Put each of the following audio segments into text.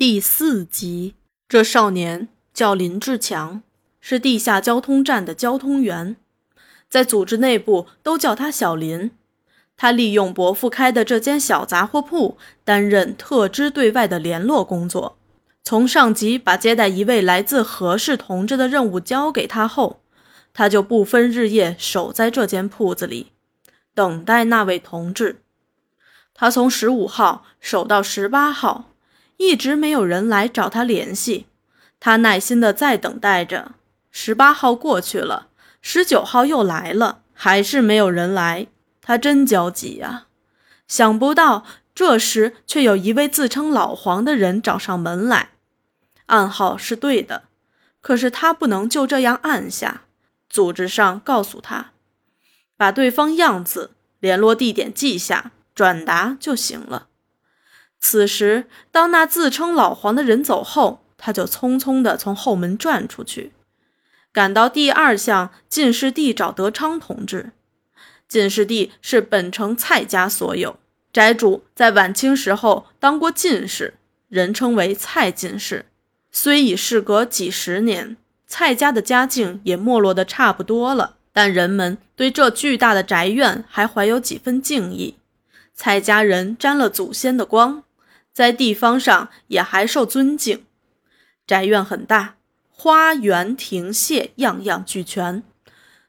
第四集，这少年叫林志强，是地下交通站的交通员，在组织内部都叫他小林。他利用伯父开的这间小杂货铺，担任特支对外的联络工作。从上级把接待一位来自何氏同志的任务交给他后，他就不分日夜守在这间铺子里，等待那位同志。他从十五号守到十八号。一直没有人来找他联系，他耐心的在等待着。十八号过去了，十九号又来了，还是没有人来。他真焦急呀！想不到这时却有一位自称老黄的人找上门来，暗号是对的，可是他不能就这样按下。组织上告诉他，把对方样子、联络地点记下，转达就行了。此时，当那自称老黄的人走后，他就匆匆地从后门转出去，赶到第二巷进士第找德昌同志。进士第是本城蔡家所有，宅主在晚清时候当过进士，人称为蔡进士。虽已事隔几十年，蔡家的家境也没落得差不多了，但人们对这巨大的宅院还怀有几分敬意。蔡家人沾了祖先的光。在地方上也还受尊敬，宅院很大，花园亭榭样样俱全。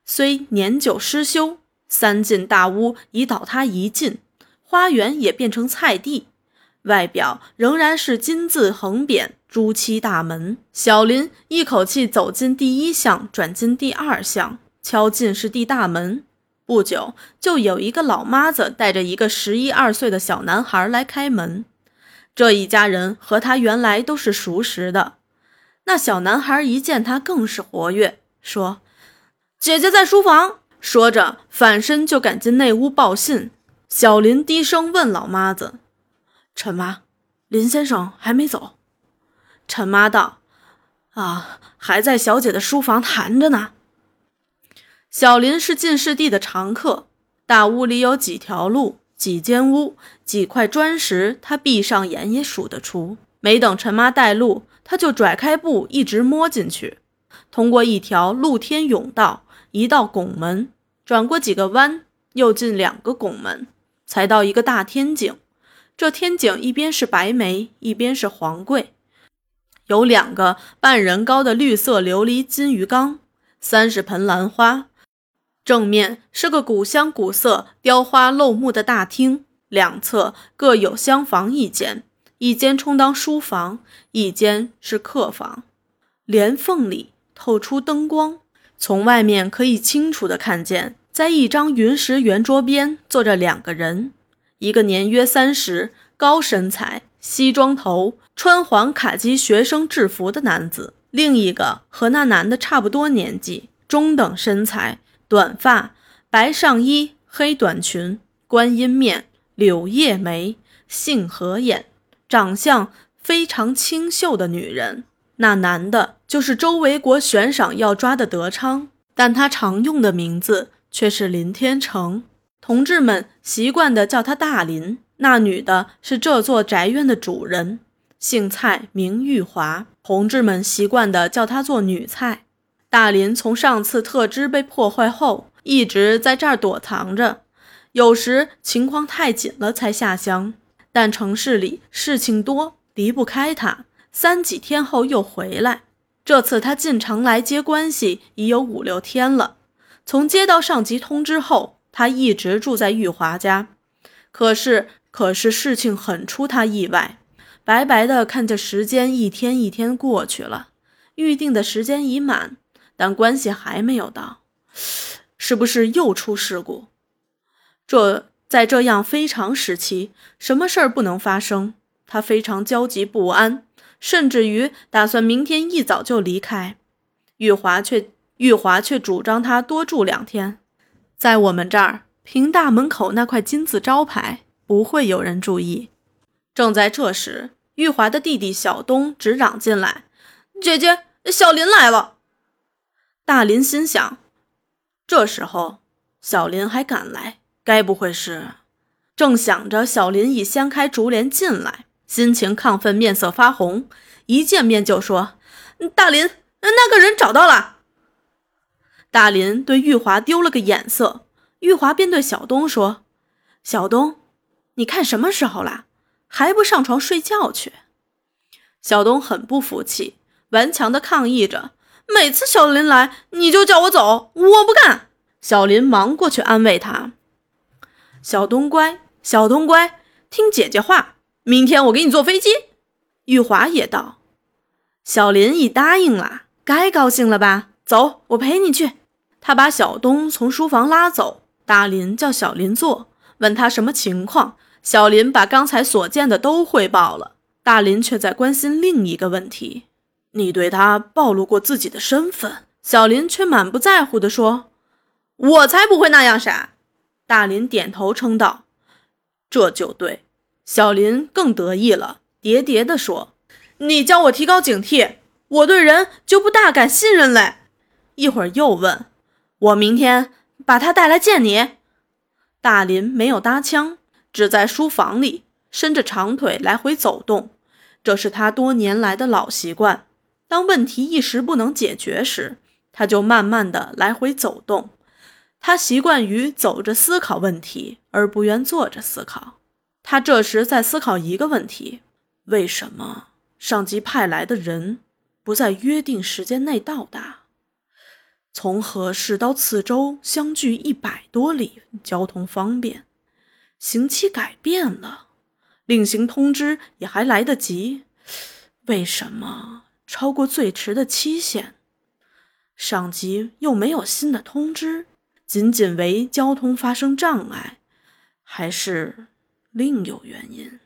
虽年久失修，三进大屋已倒塌一进，花园也变成菜地，外表仍然是金字横匾、朱漆大门。小林一口气走进第一巷，转进第二巷，敲进士第大门。不久，就有一个老妈子带着一个十一二岁的小男孩来开门。这一家人和他原来都是熟识的。那小男孩一见他更是活跃，说：“姐姐在书房。”说着反身就赶进内屋报信。小林低声问老妈子：“陈妈，林先生还没走？”陈妈道：“啊，还在小姐的书房谈着呢。”小林是进士第的常客，大屋里有几条路。几间屋，几块砖石，他闭上眼也数得出。没等陈妈带路，他就拽开布，一直摸进去。通过一条露天甬道，一道拱门，转过几个弯，又进两个拱门，才到一个大天井。这天井一边是白梅，一边是黄桂，有两个半人高的绿色琉璃金鱼缸，三十盆兰花。正面是个古香古色、雕花镂木的大厅，两侧各有厢房一间，一间充当书房，一间是客房。帘缝里透出灯光，从外面可以清楚地看见，在一张云石圆桌边坐着两个人，一个年约三十、高身材、西装头、穿黄卡其学生制服的男子，另一个和那男的差不多年纪，中等身材。短发，白上衣，黑短裙，观音面，柳叶眉，杏核眼，长相非常清秀的女人。那男的就是周维国悬赏要抓的德昌，但他常用的名字却是林天成。同志们习惯的叫他大林。那女的是这座宅院的主人，姓蔡，名玉华。同志们习惯的叫她做女蔡。大林从上次特支被破坏后，一直在这儿躲藏着，有时情况太紧了才下乡。但城市里事情多，离不开他。三几天后又回来。这次他进城来接关系已有五六天了。从接到上级通知后，他一直住在玉华家。可是，可是事情很出他意外。白白的看着时间一天一天过去了，预定的时间已满。但关系还没有到，是不是又出事故？这在这样非常时期，什么事儿不能发生？他非常焦急不安，甚至于打算明天一早就离开。玉华却玉华却主张他多住两天，在我们这儿，凭大门口那块金字招牌，不会有人注意。正在这时，玉华的弟弟小东直嚷进来：“姐姐，小林来了。”大林心想，这时候小林还敢来，该不会是……正想着，小林已掀开竹帘进来，心情亢奋，面色发红，一见面就说：“大林，那个人找到了。”大林对玉华丢了个眼色，玉华便对小东说：“小东，你看什么时候了，还不上床睡觉去？”小东很不服气，顽强的抗议着：“每次小林来，你就叫我走，我不干。”小林忙过去安慰他：“小东乖，小东乖，听姐姐话，明天我给你坐飞机。”玉华也道：“小林已答应了，该高兴了吧？走，我陪你去。”他把小东从书房拉走，大林叫小林坐，问他什么情况。小林把刚才所见的都汇报了，大林却在关心另一个问题：“你对他暴露过自己的身份？”小林却满不在乎地说：“我才不会那样傻。”大林点头称道：“这就对。”小林更得意了，喋喋地说：“你教我提高警惕，我对人就不大敢信任嘞。”一会儿又问。我明天把他带来见你。大林没有搭腔，只在书房里伸着长腿来回走动，这是他多年来的老习惯。当问题一时不能解决时，他就慢慢的来回走动。他习惯于走着思考问题，而不愿坐着思考。他这时在思考一个问题：为什么上级派来的人不在约定时间内到达？从何氏到次州相距一百多里，交通方便。刑期改变了，另行通知也还来得及。为什么超过最迟的期限，上级又没有新的通知？仅仅为交通发生障碍，还是另有原因？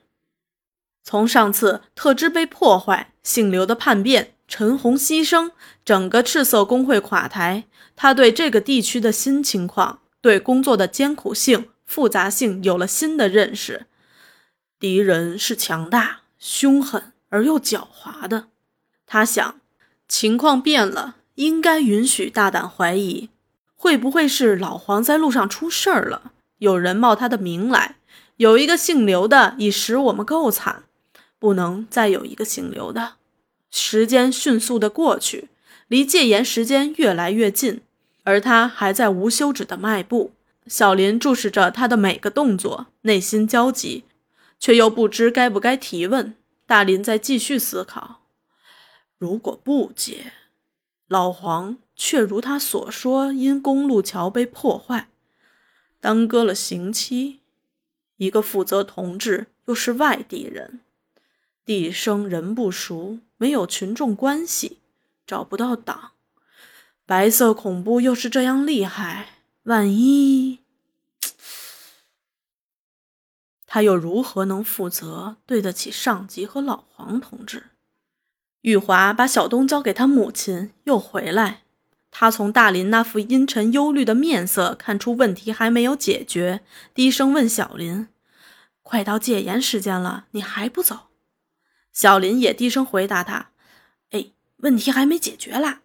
从上次特支被破坏，姓刘的叛变。陈红牺牲，整个赤色工会垮台。他对这个地区的新情况，对工作的艰苦性、复杂性有了新的认识。敌人是强大、凶狠而又狡猾的。他想，情况变了，应该允许大胆怀疑：会不会是老黄在路上出事儿了？有人冒他的名来。有一个姓刘的，已使我们够惨，不能再有一个姓刘的。时间迅速的过去，离戒严时间越来越近，而他还在无休止的迈步。小林注视着他的每个动作，内心焦急，却又不知该不该提问。大林在继续思考：如果不接，老黄却如他所说，因公路桥被破坏，耽搁了刑期。一个负责同志，又是外地人。地生人不熟，没有群众关系，找不到党。白色恐怖又是这样厉害，万一他又如何能负责对得起上级和老黄同志？玉华把小东交给他母亲，又回来。他从大林那副阴沉忧虑的面色看出问题还没有解决，低声问小林：“快到戒严时间了，你还不走？”小林也低声回答他：“哎，问题还没解决啦。”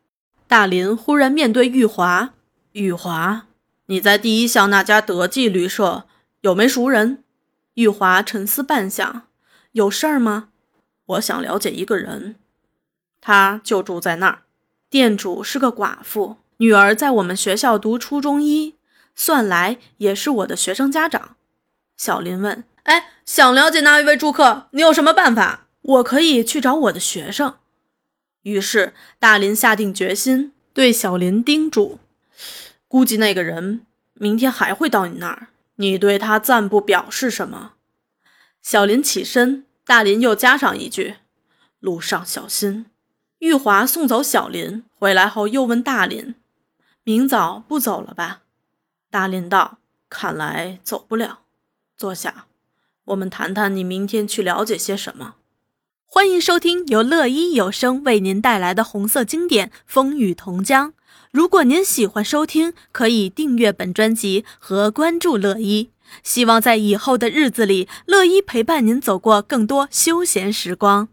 大林忽然面对玉华：“玉华，你在第一巷那家德记旅社有没熟人？”玉华沉思半晌：“有事儿吗？我想了解一个人，他就住在那儿。店主是个寡妇，女儿在我们学校读初中一，算来也是我的学生家长。”小林问：“哎，想了解那一位住客，你有什么办法？”我可以去找我的学生。于是大林下定决心，对小林叮嘱：“估计那个人明天还会到你那儿，你对他暂不表示什么。”小林起身，大林又加上一句：“路上小心。”玉华送走小林，回来后又问大林：“明早不走了吧？”大林道：“看来走不了。坐下，我们谈谈你明天去了解些什么。”欢迎收听由乐一有声为您带来的红色经典《风雨同江》。如果您喜欢收听，可以订阅本专辑和关注乐一。希望在以后的日子里，乐一陪伴您走过更多休闲时光。